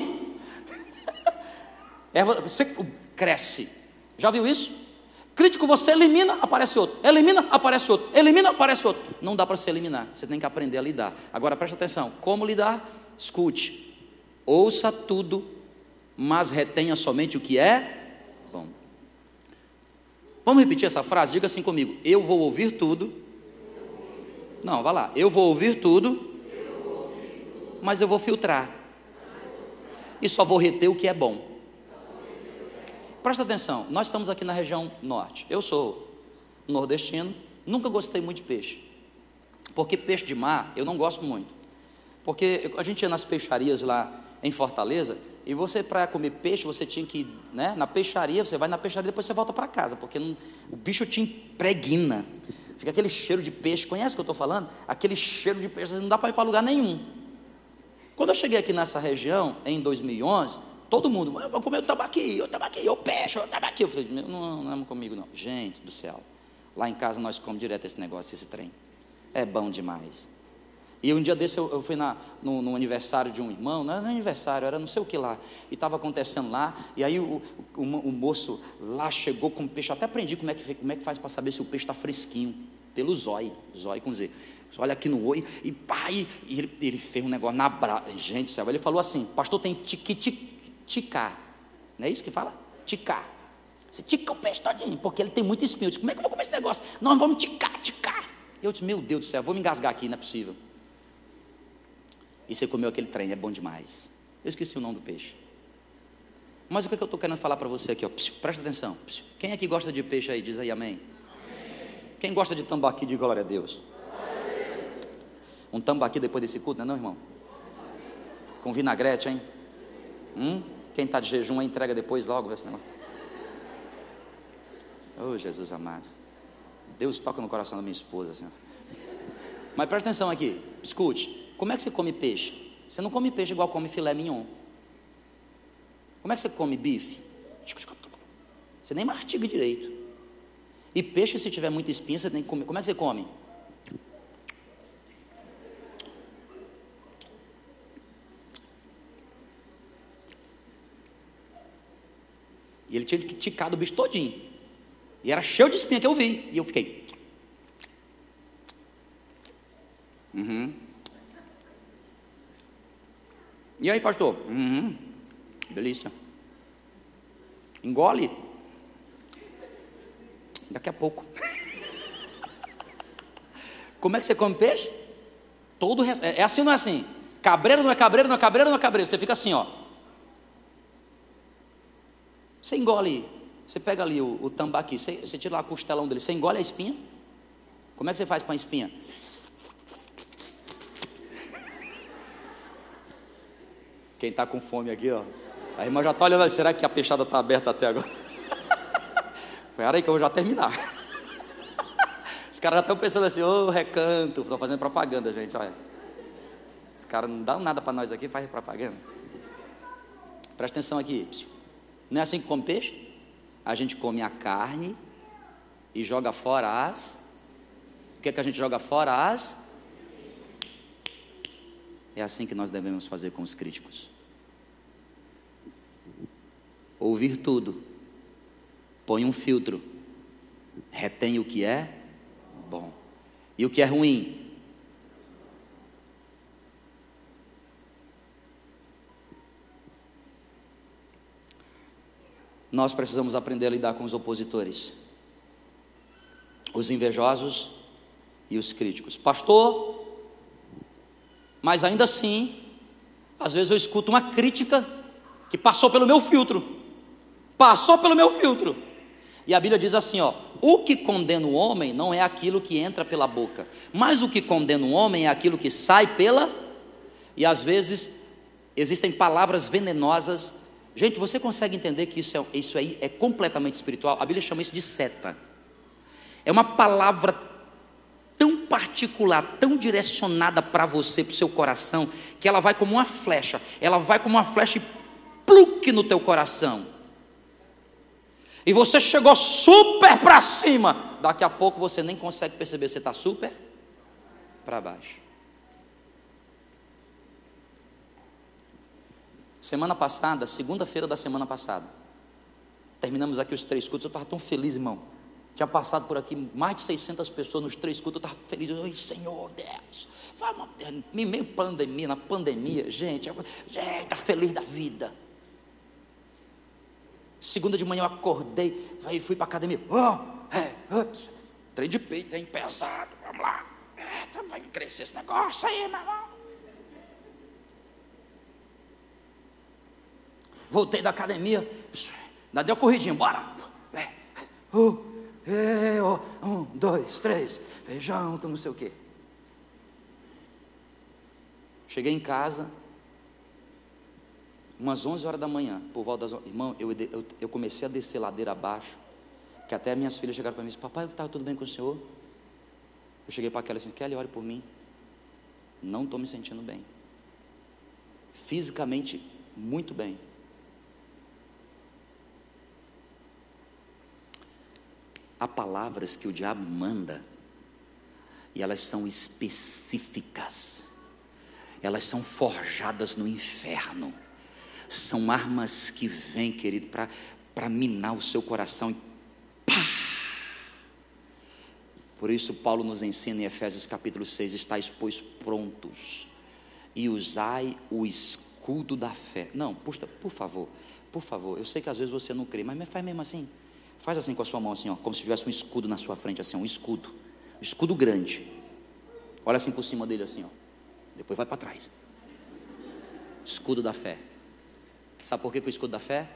Erva, você cresce. Já viu isso? Crítico você elimina, aparece outro. Elimina, aparece outro. Elimina, aparece outro. Não dá para se eliminar. Você tem que aprender a lidar. Agora preste atenção. Como lidar? Escute. Ouça tudo, mas retenha somente o que é. Vamos repetir essa frase? Diga assim comigo. Eu vou ouvir tudo. Não, vá lá. Eu vou ouvir tudo, mas eu vou filtrar. E só vou reter o que é bom. Presta atenção, nós estamos aqui na região norte. Eu sou nordestino, nunca gostei muito de peixe. Porque peixe de mar eu não gosto muito. Porque a gente ia nas peixarias lá em Fortaleza, e você, para comer peixe, você tinha que ir né, na peixaria, você vai na peixaria depois você volta para casa, porque não, o bicho te impregna. Fica aquele cheiro de peixe, conhece o que eu estou falando? Aquele cheiro de peixe, não dá para ir para lugar nenhum. Quando eu cheguei aqui nessa região, em 2011, Todo mundo, eu vou comer o tambaqui, o tambaqui, o peixe, o tambaqui. Eu falei, não, não é comigo não. Gente do céu, lá em casa nós comemos direto esse negócio, esse trem. É bom demais. E um dia desse eu, eu fui na, no, no, aniversário de um irmão, não era aniversário, era não sei o que lá, e estava acontecendo lá, e aí o, o, o, moço lá chegou com peixe, até aprendi como é que, como é que faz para saber se o peixe está fresquinho, pelo zóio, zóio com Z. Olha aqui no oi, e pai, e ele, ele fez um negócio na brasa, gente do céu, ele falou assim, pastor tem tiquitico, ticar. Não é isso que fala? Ticar. Você tica o peixe todinho, porque ele tem muito espinho. Eu disse, como é que eu vou comer esse negócio? Nós vamos ticar, ticar. Eu disse, meu Deus do céu, vou me engasgar aqui, não é possível. E você comeu aquele trem, é bom demais. Eu esqueci o nome do peixe. Mas o que, é que eu estou querendo falar para você aqui? Ó? Psiu, presta atenção. Psiu. Quem aqui gosta de peixe aí? Diz aí amém. amém. Quem gosta de tambaqui, diz glória a Deus. Glória a Deus. Um tambaqui depois desse culto, não é não, irmão? Com vinagrete, hein? Hum? Quem está de jejum entrega depois logo esse negócio. Oh, Jesus amado. Deus toca no coração da minha esposa. Assim. Mas presta atenção aqui. Escute. Como é que você come peixe? Você não come peixe igual come filé mignon. Como é que você come bife? Você nem mastiga direito. E peixe, se tiver muita espinha, você tem que comer. Como é que você come? E ele tinha que ticar do bicho todinho. E era cheio de espinha que eu vi. E eu fiquei. Uhum. E aí, pastor? Uhum. Delícia. Engole. Daqui a pouco. Como é que você come peixe? Todo é, é assim ou não é assim? Cabreiro não é cabreiro, não é cabreiro, não é cabreiro. Você fica assim, ó. Você engole, você pega ali o, o tambaqui, você, você tira lá a costelão dele, você engole a espinha? Como é que você faz com a espinha? Quem está com fome aqui, ó. A irmã já está olhando, será que a peixada está aberta até agora? Espera aí que eu vou já terminar. Os caras já estão pensando assim, ô oh, recanto, estou fazendo propaganda, gente, olha. Os caras não dão nada para nós aqui, faz propaganda. Presta atenção aqui. Não é assim que come peixe? A gente come a carne e joga fora as. O que é que a gente joga fora? As É assim que nós devemos fazer com os críticos. Ouvir tudo, põe um filtro, retém o que é bom e o que é ruim. Nós precisamos aprender a lidar com os opositores, os invejosos e os críticos. Pastor, mas ainda assim, às vezes eu escuto uma crítica que passou pelo meu filtro. Passou pelo meu filtro. E a Bíblia diz assim, ó: "O que condena o homem não é aquilo que entra pela boca, mas o que condena o homem é aquilo que sai pela E às vezes existem palavras venenosas. Gente, você consegue entender que isso, é, isso aí é completamente espiritual? A Bíblia chama isso de seta. É uma palavra tão particular, tão direcionada para você, para o seu coração, que ela vai como uma flecha, ela vai como uma flecha e pluque no teu coração. E você chegou super para cima, daqui a pouco você nem consegue perceber, você está super para baixo. Semana passada, segunda-feira da semana passada, terminamos aqui os três cultos, eu estava tão feliz, irmão. Tinha passado por aqui mais de 600 pessoas nos três cultos. Eu estava feliz. Oi, Senhor Deus. Vamos, meio pandemia, na pandemia, gente. Gente, tá feliz da vida. Segunda de manhã eu acordei. Aí fui para academia. Oh, é, ups, trem de peito, hein? Pesado. Vamos lá. É, vai crescer esse negócio aí, meu irmão. Voltei da academia. Ainda deu corridinha, bora. É, é, ó, um, dois, três, feijão, não sei o quê. Cheguei em casa, umas 11 horas da manhã, por volta das irmão, eu, eu, eu comecei a descer ladeira abaixo, que até minhas filhas chegaram para mim e disseram, papai, estava tudo bem com o senhor? Eu cheguei para aquela assim, Kelly, ore por mim. Não estou me sentindo bem. Fisicamente, muito bem. Há palavras que o diabo manda e elas são específicas, elas são forjadas no inferno, são armas que vêm, querido, para minar o seu coração e pá! Por isso, Paulo nos ensina em Efésios capítulo 6: estáis, pois, prontos e usai o escudo da fé. Não, puxa, por favor, por favor, eu sei que às vezes você não crê, mas faz mesmo assim. Faz assim com a sua mão, assim, ó, como se tivesse um escudo na sua frente, assim, um escudo. Um escudo grande. Olha assim por cima dele, assim, ó. Depois vai para trás. Escudo da fé. Sabe por que, o escudo da fé?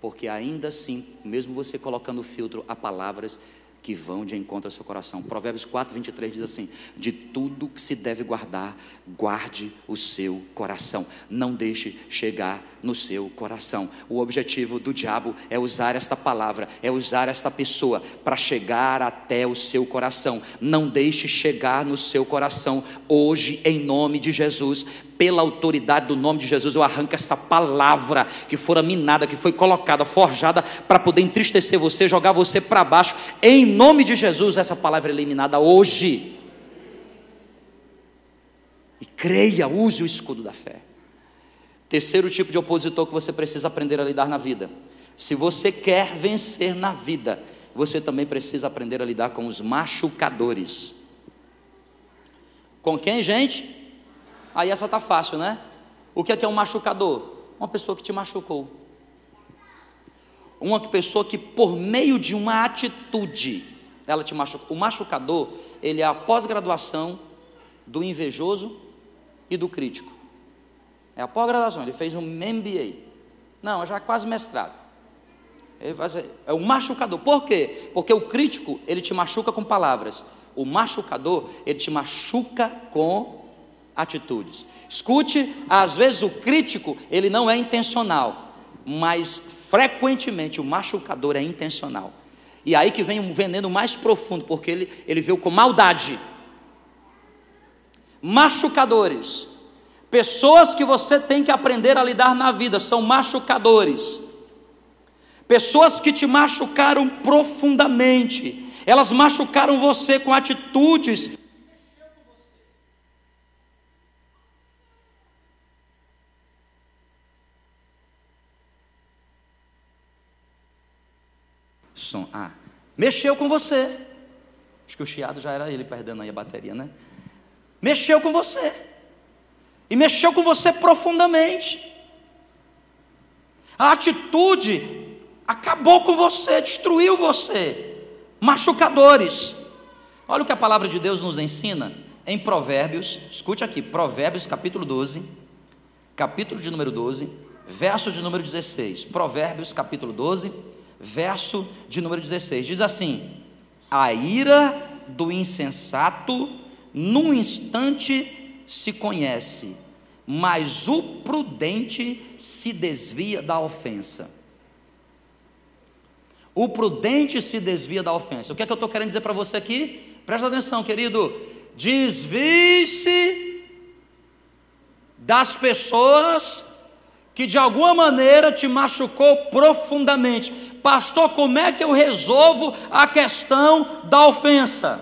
Porque ainda assim, mesmo você colocando filtro, há palavras que vão de encontro ao seu coração. Provérbios 4, 23 diz assim: De tudo que se deve guardar, guarde o seu coração. Não deixe chegar no seu coração. O objetivo do diabo é usar esta palavra, é usar esta pessoa para chegar até o seu coração. Não deixe chegar no seu coração hoje, em nome de Jesus pela autoridade do nome de Jesus, eu arranco esta palavra que fora minada, que foi colocada, forjada para poder entristecer você, jogar você para baixo. Em nome de Jesus, essa palavra é eliminada hoje. E creia, use o escudo da fé. Terceiro tipo de opositor que você precisa aprender a lidar na vida. Se você quer vencer na vida, você também precisa aprender a lidar com os machucadores. Com quem, gente? Aí essa tá fácil, né? O que é, que é um machucador? Uma pessoa que te machucou. Uma pessoa que por meio de uma atitude, ela te machucou. O machucador, ele é a pós-graduação do invejoso e do crítico. É a pós-graduação, ele fez um MBA. Não, já é quase mestrado. É o machucador. Por quê? Porque o crítico, ele te machuca com palavras. O machucador, ele te machuca com atitudes. Escute, às vezes o crítico, ele não é intencional, mas frequentemente o machucador é intencional. E aí que vem um veneno mais profundo, porque ele, ele veio com maldade. Machucadores. Pessoas que você tem que aprender a lidar na vida são machucadores. Pessoas que te machucaram profundamente. Elas machucaram você com atitudes Mexeu com você. Acho que o chiado já era ele perdendo aí a bateria, né? Mexeu com você. E mexeu com você profundamente. A atitude acabou com você, destruiu você. Machucadores. Olha o que a palavra de Deus nos ensina em Provérbios, escute aqui, Provérbios capítulo 12, capítulo de número 12, verso de número 16. Provérbios capítulo 12, verso de número 16. Diz assim: A ira do insensato num instante se conhece, mas o prudente se desvia da ofensa. O prudente se desvia da ofensa. O que é que eu estou querendo dizer para você aqui? Presta atenção, querido. Desvie-se das pessoas que de alguma maneira te machucou profundamente. Pastor, como é que eu resolvo a questão da ofensa?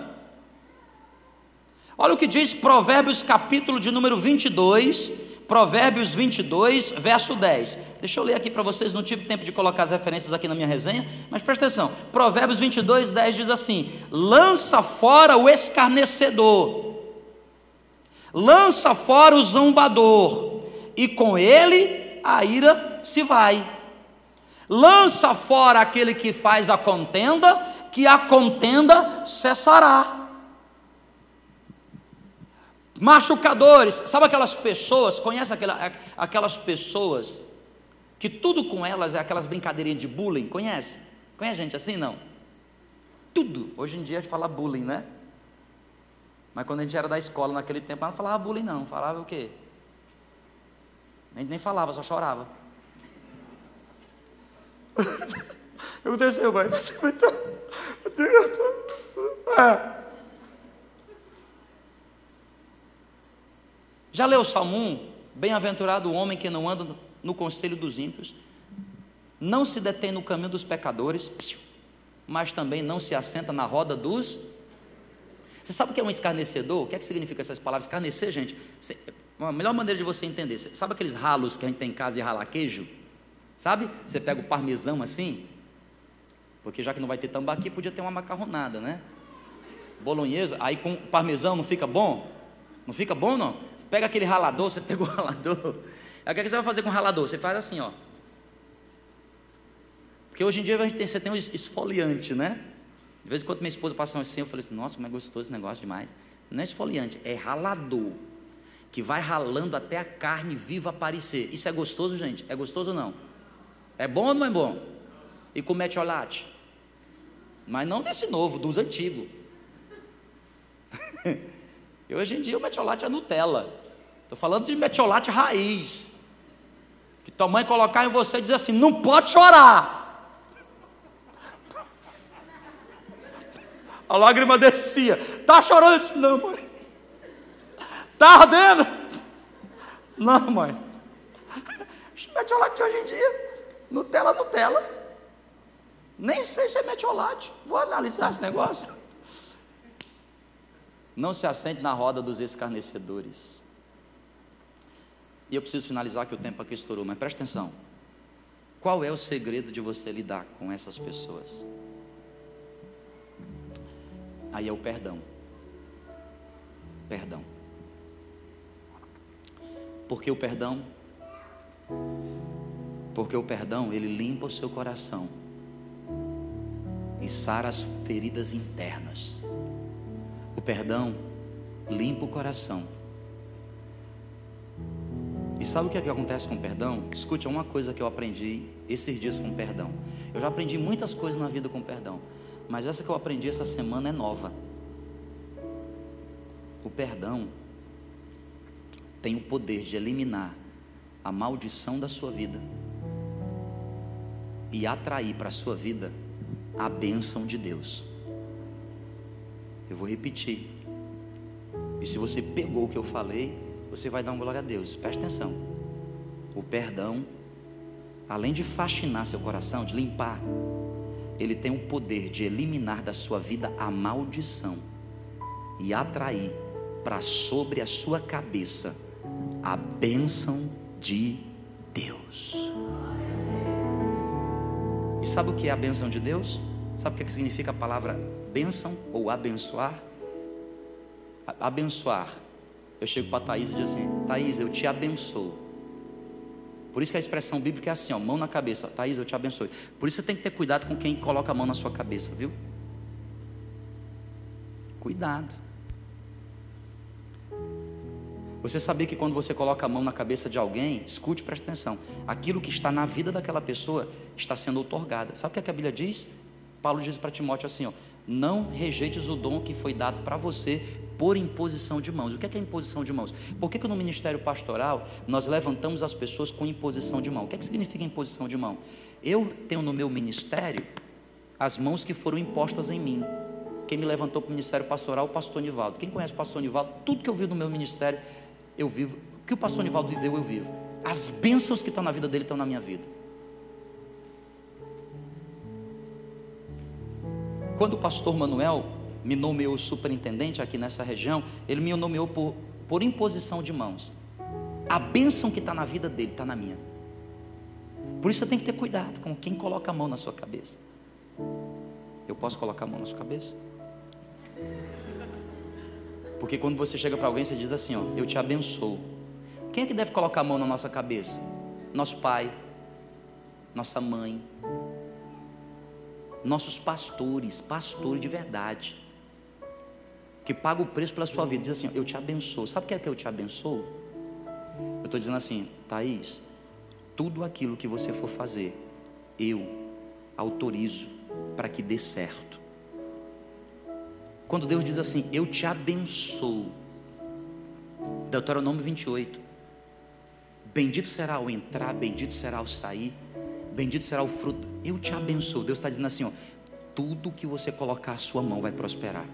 Olha o que diz Provérbios capítulo de número 22, Provérbios 22, verso 10. Deixa eu ler aqui para vocês, não tive tempo de colocar as referências aqui na minha resenha, mas presta atenção. Provérbios 22, 10 diz assim: Lança fora o escarnecedor, lança fora o zombador, e com ele a ira se vai. Lança fora aquele que faz a contenda, que a contenda cessará machucadores. Sabe aquelas pessoas, conhece aquela, aquelas pessoas que tudo com elas é aquelas brincadeirinhas de bullying? Conhece? Conhece gente assim? Não. Tudo. Hoje em dia a gente fala bullying, né? Mas quando a gente era da escola naquele tempo, não falava bullying, não. Falava o quê? A gente nem falava, só chorava. Eu desceu, vai. É. Já leu o Salmo 1? Bem-aventurado o homem que não anda no conselho dos ímpios, não se detém no caminho dos pecadores, mas também não se assenta na roda dos. Você sabe o que é um escarnecedor? O que é que significa essas palavras? Escarnecer, gente, a melhor maneira de você entender. Sabe aqueles ralos que a gente tem em casa de ralar queijo? Sabe? Você pega o parmesão assim, porque já que não vai ter tambaqui, podia ter uma macarronada, né? Bolonhesa, aí com parmesão não fica bom? Não fica bom, não? Pega aquele ralador, você pega o ralador. Aí o que, é que você vai fazer com o ralador? Você faz assim, ó. Porque hoje em dia você tem um esfoliante, né? De vez em quando minha esposa passa assim, eu falei assim, nossa, como é gostoso esse negócio demais. Não é esfoliante, é ralador. Que vai ralando até a carne viva aparecer. Isso é gostoso, gente? É gostoso ou não? É bom ou não é bom? E com metiolate? Mas não desse novo, dos antigos. E hoje em dia o metiolate é Nutella. Estou falando de metiolate raiz. Que tua mãe colocar em você e dizer assim: não pode chorar. A lágrima descia. Está chorando? Eu disse: não, mãe. Está ardendo? Não, mãe. Metiolate hoje em dia. Nutella, Nutella. Nem sei se é metiolate. Vou analisar esse negócio. Não se assente na roda dos escarnecedores. E eu preciso finalizar que o tempo aqui estourou, mas preste atenção. Qual é o segredo de você lidar com essas pessoas? Aí é o perdão. Perdão. Porque o perdão, porque o perdão, ele limpa o seu coração e sara as feridas internas. O perdão limpa o coração. E sabe o que, é que acontece com o perdão? Escute, é uma coisa que eu aprendi esses dias com o perdão. Eu já aprendi muitas coisas na vida com o perdão, mas essa que eu aprendi essa semana é nova. O perdão tem o poder de eliminar a maldição da sua vida e atrair para a sua vida a bênção de Deus. Eu vou repetir. E se você pegou o que eu falei, você vai dar uma glória a Deus. Preste atenção. O perdão, além de fascinar seu coração, de limpar, ele tem o poder de eliminar da sua vida a maldição e atrair para sobre a sua cabeça a bênção de Deus. E sabe o que é a bênção de Deus? Sabe o que, é que significa a palavra bênção ou abençoar? Abençoar. Eu chego para Thaís e digo assim: Thaís, eu te abençoo. Por isso que a expressão bíblica é assim, ó, mão na cabeça. Thaís, eu te abençoe. Por isso você tem que ter cuidado com quem coloca a mão na sua cabeça, viu? Cuidado. Você sabia que quando você coloca a mão na cabeça de alguém, escute, preste atenção, aquilo que está na vida daquela pessoa está sendo otorgada. Sabe o que, é que a Bíblia diz? Paulo diz para Timóteo assim: ó, não rejeites o dom que foi dado para você por imposição de mãos. O que é, que é imposição de mãos? Por que, que no ministério pastoral nós levantamos as pessoas com imposição de mão? O que, é que significa imposição de mão? Eu tenho no meu ministério as mãos que foram impostas em mim. Quem me levantou para o ministério pastoral, o pastor Nivaldo. Quem conhece o pastor Nivaldo, tudo que eu vi no meu ministério, eu vivo. O que o pastor Nivaldo viveu, eu vivo. As bênçãos que estão na vida dele estão na minha vida. Quando o pastor Manuel me nomeou superintendente aqui nessa região, ele me nomeou por, por imposição de mãos. A bênção que está na vida dele está na minha. Por isso você tem que ter cuidado com quem coloca a mão na sua cabeça. Eu posso colocar a mão na sua cabeça? Porque quando você chega para alguém, você diz assim: ó, Eu te abençoo. Quem é que deve colocar a mão na nossa cabeça? Nosso pai, nossa mãe, nossos pastores, pastores de verdade, que paga o preço pela sua vida, diz assim: Eu te abençoo. Sabe o que é que eu te abençoo? Eu estou dizendo assim, Thaís, tudo aquilo que você for fazer, eu autorizo para que dê certo. Quando Deus diz assim, eu te abençoo, Deuteronômio 28, bendito será o entrar, bendito será o sair, bendito será o fruto, eu te abençoo. Deus está dizendo assim, ó, tudo que você colocar a sua mão vai prosperar.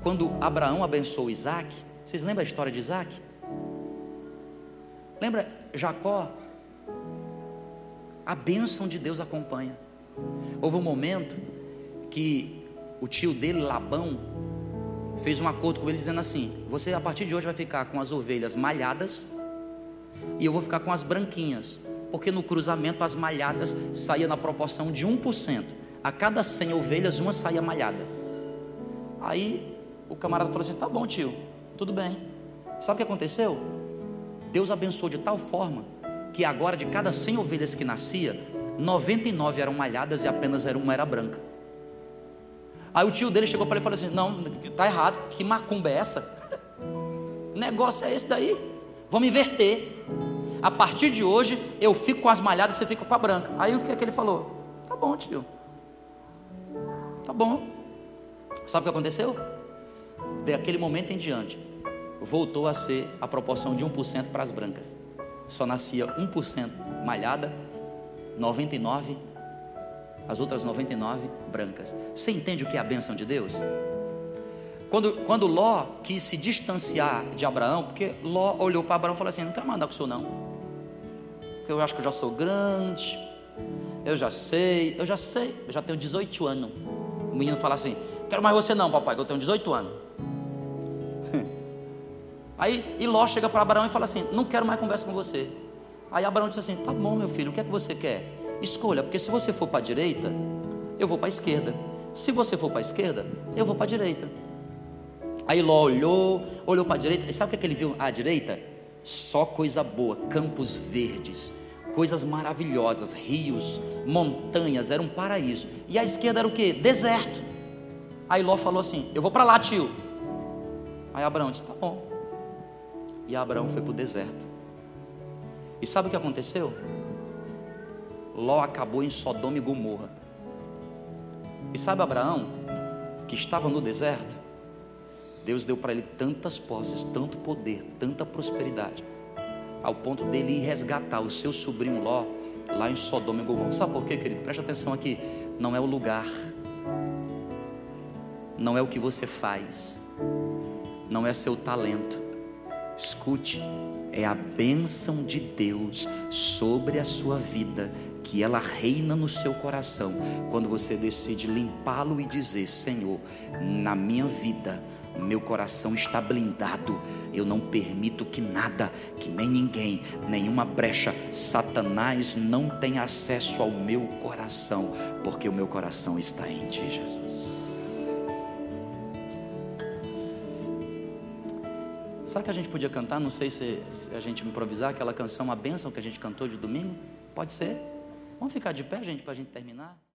Quando Abraão abençoou Isaac, vocês lembram a história de Isaac? Lembra Jacó? A bênção de Deus acompanha. Houve um momento que o tio dele, Labão, fez um acordo com ele dizendo assim: Você a partir de hoje vai ficar com as ovelhas malhadas e eu vou ficar com as branquinhas. Porque no cruzamento as malhadas saíam na proporção de 1%. A cada 100 ovelhas, uma saía malhada. Aí o camarada falou assim: Tá bom, tio, tudo bem. Sabe o que aconteceu? Deus abençoou de tal forma que agora de cada 100 ovelhas que nascia, 99 eram malhadas e apenas uma era branca. Aí o tio dele chegou para ele e falou assim: Não, tá errado, que macumba é essa? Negócio é esse daí? Vamos inverter. A partir de hoje eu fico com as malhadas, você fica com a branca. Aí o que é que ele falou? Tá bom, tio. Tá bom. Sabe o que aconteceu? Daquele momento em diante, voltou a ser a proporção de 1% para as brancas. Só nascia 1% malhada, 99 as outras 99 brancas. Você entende o que é a bênção de Deus? Quando, quando Ló quis se distanciar de Abraão, porque Ló olhou para Abraão e falou assim: Não quero mandar com o senhor, não. Eu acho que eu já sou grande, eu já sei, eu já sei, eu já tenho 18 anos. O menino fala assim: Quero mais você, não, papai, que eu tenho 18 anos. Aí e Ló chega para Abraão e fala assim: Não quero mais conversa com você. Aí Abraão disse assim: Tá bom, meu filho, o que é que você quer? Escolha, porque se você for para a direita, eu vou para a esquerda. Se você for para a esquerda, eu vou para a direita. Aí Ló olhou, olhou para a direita, e sabe o que, é que ele viu à direita? Só coisa boa, campos verdes, coisas maravilhosas, rios, montanhas, era um paraíso. E à esquerda era o que? Deserto. Aí Ló falou assim: Eu vou para lá, tio. Aí Abraão disse: Tá bom. E Abraão foi para o deserto. E sabe o que aconteceu? Ló acabou em Sodoma e Gomorra. E sabe Abraão, que estava no deserto? Deus deu para ele tantas posses, tanto poder, tanta prosperidade, ao ponto dele ir resgatar o seu sobrinho Ló lá em Sodoma e Gomorra. Sabe por quê, querido? Preste atenção aqui. Não é o lugar, não é o que você faz, não é seu talento. Escute, é a bênção de Deus sobre a sua vida que ela reina no seu coração quando você decide limpá-lo e dizer: Senhor, na minha vida meu coração está blindado. Eu não permito que nada, que nem ninguém, nenhuma brecha, Satanás não tenha acesso ao meu coração, porque o meu coração está em Ti, Jesus. Será que a gente podia cantar? Não sei se, se a gente improvisar aquela canção, a bênção que a gente cantou de domingo. Pode ser? Vamos ficar de pé, gente, para a gente terminar?